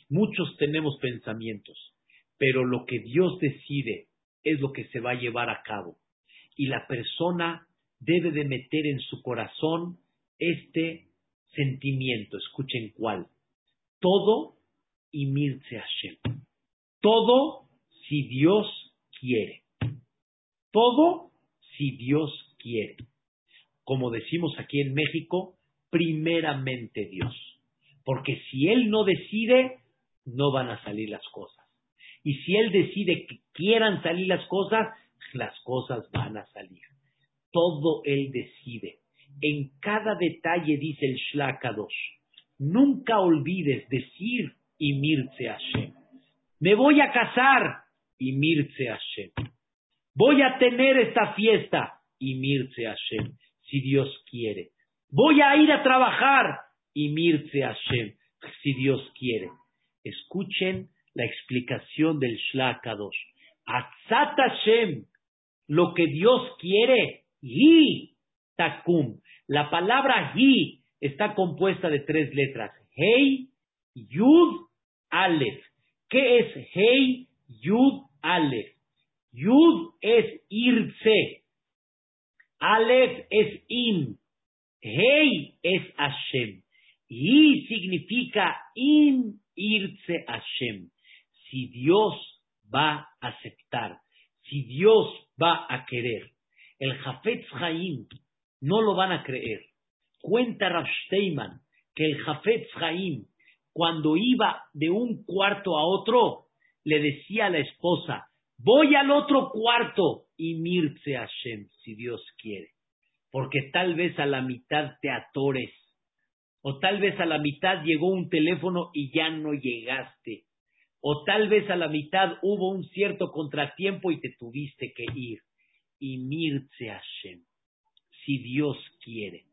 Muchos tenemos pensamientos, pero lo que Dios decide es lo que se va a llevar a cabo. Y la persona debe de meter en su corazón este sentimiento. Escuchen cuál. Todo y Mirce Hashem. Todo si Dios quiere. Todo si Dios quiere. Como decimos aquí en México, primeramente Dios. Porque si Él no decide, no van a salir las cosas. Y si Él decide que quieran salir las cosas, las cosas van a salir. Todo Él decide. En cada detalle dice el Shlakadosh. Nunca olvides decir y mirce Hashem. Me voy a casar y mirce Hashem. Voy a tener esta fiesta y mirce Hashem, si Dios quiere. Voy a ir a trabajar y mirce Hashem, si Dios quiere. Escuchen la explicación del Shlakadosh. Atzat Hashem, lo que Dios quiere, hi takum. La palabra hi está compuesta de tres letras. Hey, Yud, Aleph. ¿Qué es Hey, Yud, Aleph? Yud es irse. Aleph es in. Hey es Hashem. Y significa in irse Hashem. Si Dios va a aceptar, si Dios va a querer. El Jafetz Chaim no lo van a creer. Cuenta Rav que el Jafetz Chaim, cuando iba de un cuarto a otro, le decía a la esposa, voy al otro cuarto y mirce Hashem, si Dios quiere porque tal vez a la mitad te atores, o tal vez a la mitad llegó un teléfono y ya no llegaste, o tal vez a la mitad hubo un cierto contratiempo y te tuviste que ir. Y mirce Hashem, si Dios quiere.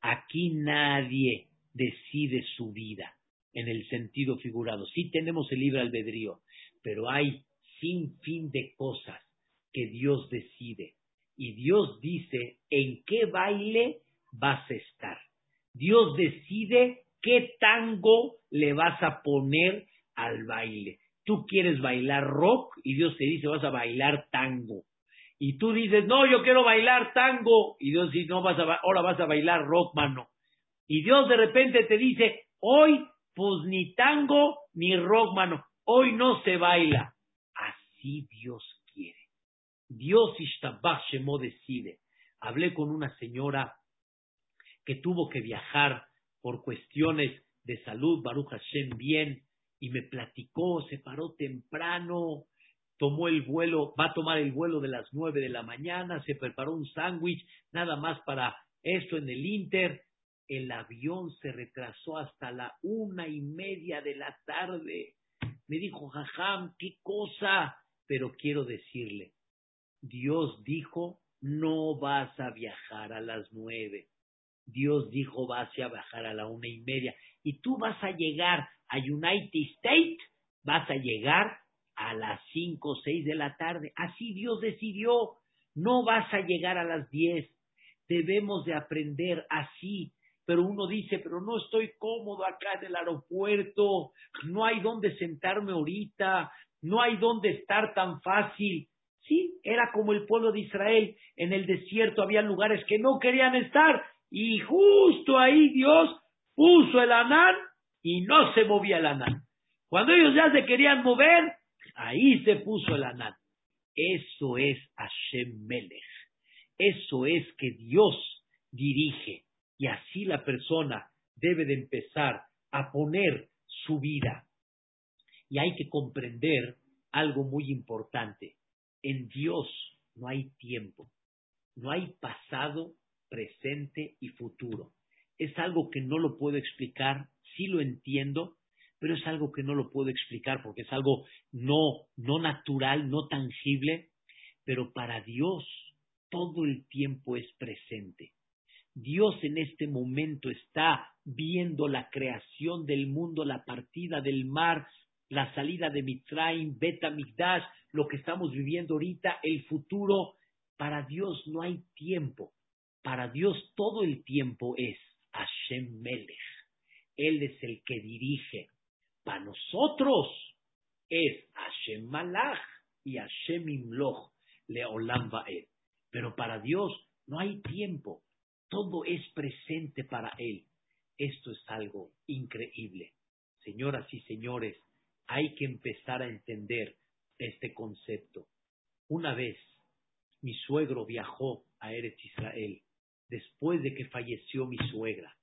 Aquí nadie decide su vida, en el sentido figurado. Sí tenemos el libre albedrío, pero hay sin fin de cosas que Dios decide. Y Dios dice en qué baile vas a estar. Dios decide qué tango le vas a poner al baile. Tú quieres bailar rock y Dios te dice vas a bailar tango. Y tú dices, no, yo quiero bailar tango. Y Dios dice, no, vas a, ahora vas a bailar rock, mano. Y Dios de repente te dice, hoy, pues ni tango ni rock, mano. Hoy no se baila. Así Dios quiere. Dios Ishtabach Shemo decide. Hablé con una señora que tuvo que viajar por cuestiones de salud, Baruch Hashem, bien, y me platicó, se paró temprano, tomó el vuelo, va a tomar el vuelo de las nueve de la mañana, se preparó un sándwich, nada más para esto en el Inter. El avión se retrasó hasta la una y media de la tarde. Me dijo, jajam, qué cosa. Pero quiero decirle, Dios dijo, no vas a viajar a las nueve. Dios dijo, vas a viajar a la una y media. Y tú vas a llegar a United States, vas a llegar a las cinco o seis de la tarde. Así Dios decidió. No vas a llegar a las diez. Debemos de aprender así. Pero uno dice, pero no estoy cómodo acá en el aeropuerto, no hay dónde sentarme ahorita, no hay dónde estar tan fácil. Sí, era como el pueblo de Israel. En el desierto había lugares que no querían estar y justo ahí Dios puso el anán y no se movía el anán. Cuando ellos ya se querían mover, Ahí se puso el Anán. Eso es Hashem Melech. Eso es que Dios dirige. Y así la persona debe de empezar a poner su vida. Y hay que comprender algo muy importante. En Dios no hay tiempo. No hay pasado, presente y futuro. Es algo que no lo puedo explicar, sí lo entiendo, pero es algo que no lo puedo explicar porque es algo no, no natural, no tangible, pero para Dios todo el tiempo es presente. Dios en este momento está viendo la creación del mundo, la partida del mar, la salida de Mitraim, Beta Migdash, lo que estamos viviendo ahorita, el futuro. Para Dios no hay tiempo. Para Dios todo el tiempo es Hashem Melech. Él es el que dirige, para nosotros es Hashem Malach y Hashem Imloch Leolam Baed. Pero para Dios no hay tiempo. Todo es presente para Él. Esto es algo increíble. Señoras y señores, hay que empezar a entender este concepto. Una vez mi suegro viajó a Eretz Israel después de que falleció mi suegra,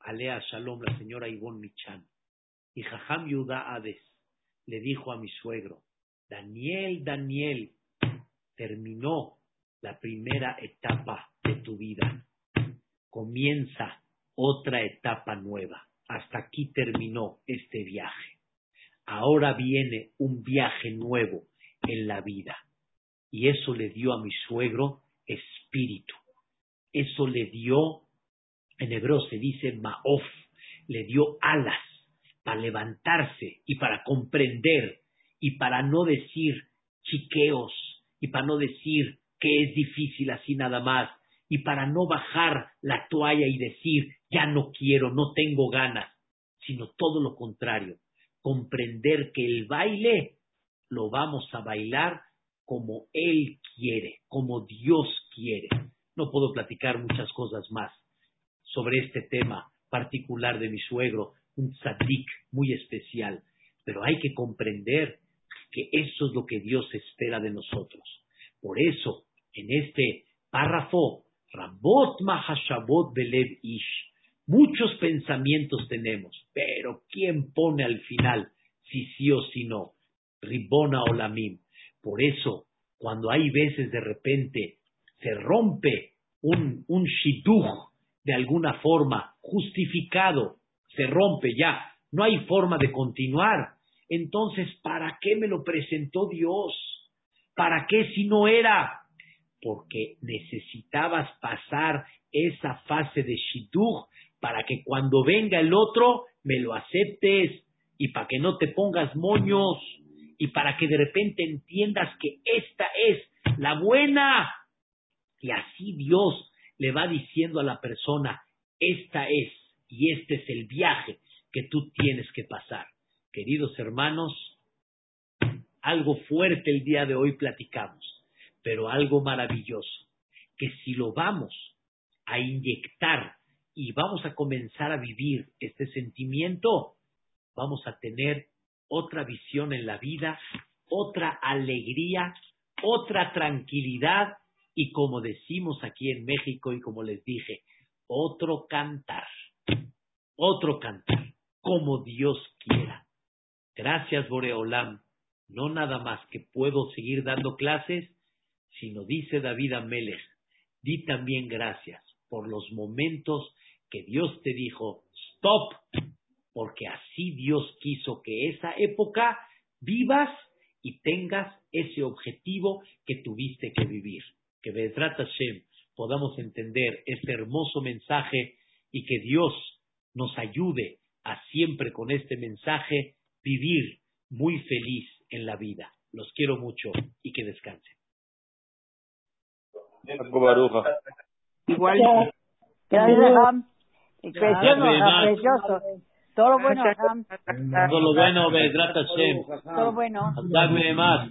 Alea Shalom, la señora Ivonne Michan. Y Jajam Yuda Hades le dijo a mi suegro, Daniel, Daniel, terminó la primera etapa de tu vida. Comienza otra etapa nueva. Hasta aquí terminó este viaje. Ahora viene un viaje nuevo en la vida. Y eso le dio a mi suegro espíritu. Eso le dio, en hebreo se dice maof, le dio alas para levantarse y para comprender y para no decir chiqueos y para no decir que es difícil así nada más y para no bajar la toalla y decir ya no quiero, no tengo ganas, sino todo lo contrario, comprender que el baile lo vamos a bailar como Él quiere, como Dios quiere. No puedo platicar muchas cosas más sobre este tema particular de mi suegro, un tzadik muy especial, pero hay que comprender que eso es lo que Dios espera de nosotros. Por eso, en este párrafo, Rabot Mahashabot Belev Ish, muchos pensamientos tenemos, pero ¿quién pone al final si sí o si no? Ribona Olamim. Por eso, cuando hay veces de repente se rompe un, un de alguna forma justificado se rompe ya, no hay forma de continuar. Entonces, ¿para qué me lo presentó Dios? ¿Para qué si no era? Porque necesitabas pasar esa fase de shidduch para que cuando venga el otro me lo aceptes y para que no te pongas moños y para que de repente entiendas que esta es la buena. Y así Dios le va diciendo a la persona, esta es y este es el viaje que tú tienes que pasar. Queridos hermanos, algo fuerte el día de hoy platicamos, pero algo maravilloso, que si lo vamos a inyectar y vamos a comenzar a vivir este sentimiento, vamos a tener otra visión en la vida, otra alegría, otra tranquilidad y como decimos aquí en México y como les dije, otro cantar, otro cantar, como Dios quiera. Gracias Boreolam, no nada más que puedo seguir dando clases, sino dice David Amelech, di también gracias por los momentos que Dios te dijo, stop, porque así Dios quiso que esa época vivas y tengas ese objetivo que tuviste que vivir. Que Bedrat Hashem podamos entender este hermoso mensaje y que Dios nos ayude a siempre con este mensaje vivir muy feliz en la vida. Los quiero mucho y que descansen. Igual. Precioso, Todo lo bueno. Todo lo bueno. Todo bueno. Dame más.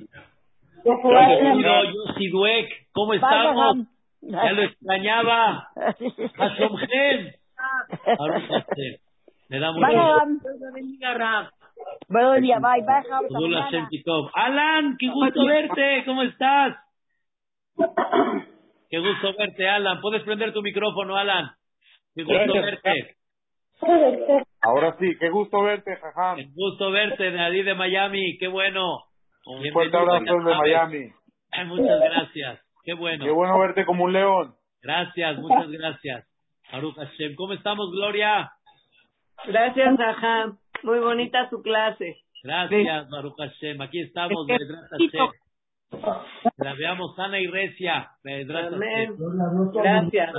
Yo, Siduek, ¿cómo estamos? Ya lo extrañaba. Hashomgen. <laughs> Me da mucho Buenos días, bye, bye, Alan, qué gusto verte, ¿cómo estás? Qué gusto verte, Alan. ¿Puedes prender tu micrófono, Alan? Qué gusto verte. Ahora sí, qué gusto verte, Jajam. Qué gusto verte, de de Miami, qué bueno. Un fuerte abrazo de Miami. <laughs> Muchas gracias, qué bueno. Qué bueno verte como un león. Gracias, muchas gracias. Baruch Hashem. ¿Cómo estamos, Gloria? Gracias, Jajam. Muy bonita su clase. Gracias, Baruch Hashem. Aquí estamos, Bedrat Hashem. La veamos sana y recia. Amén. Gracias.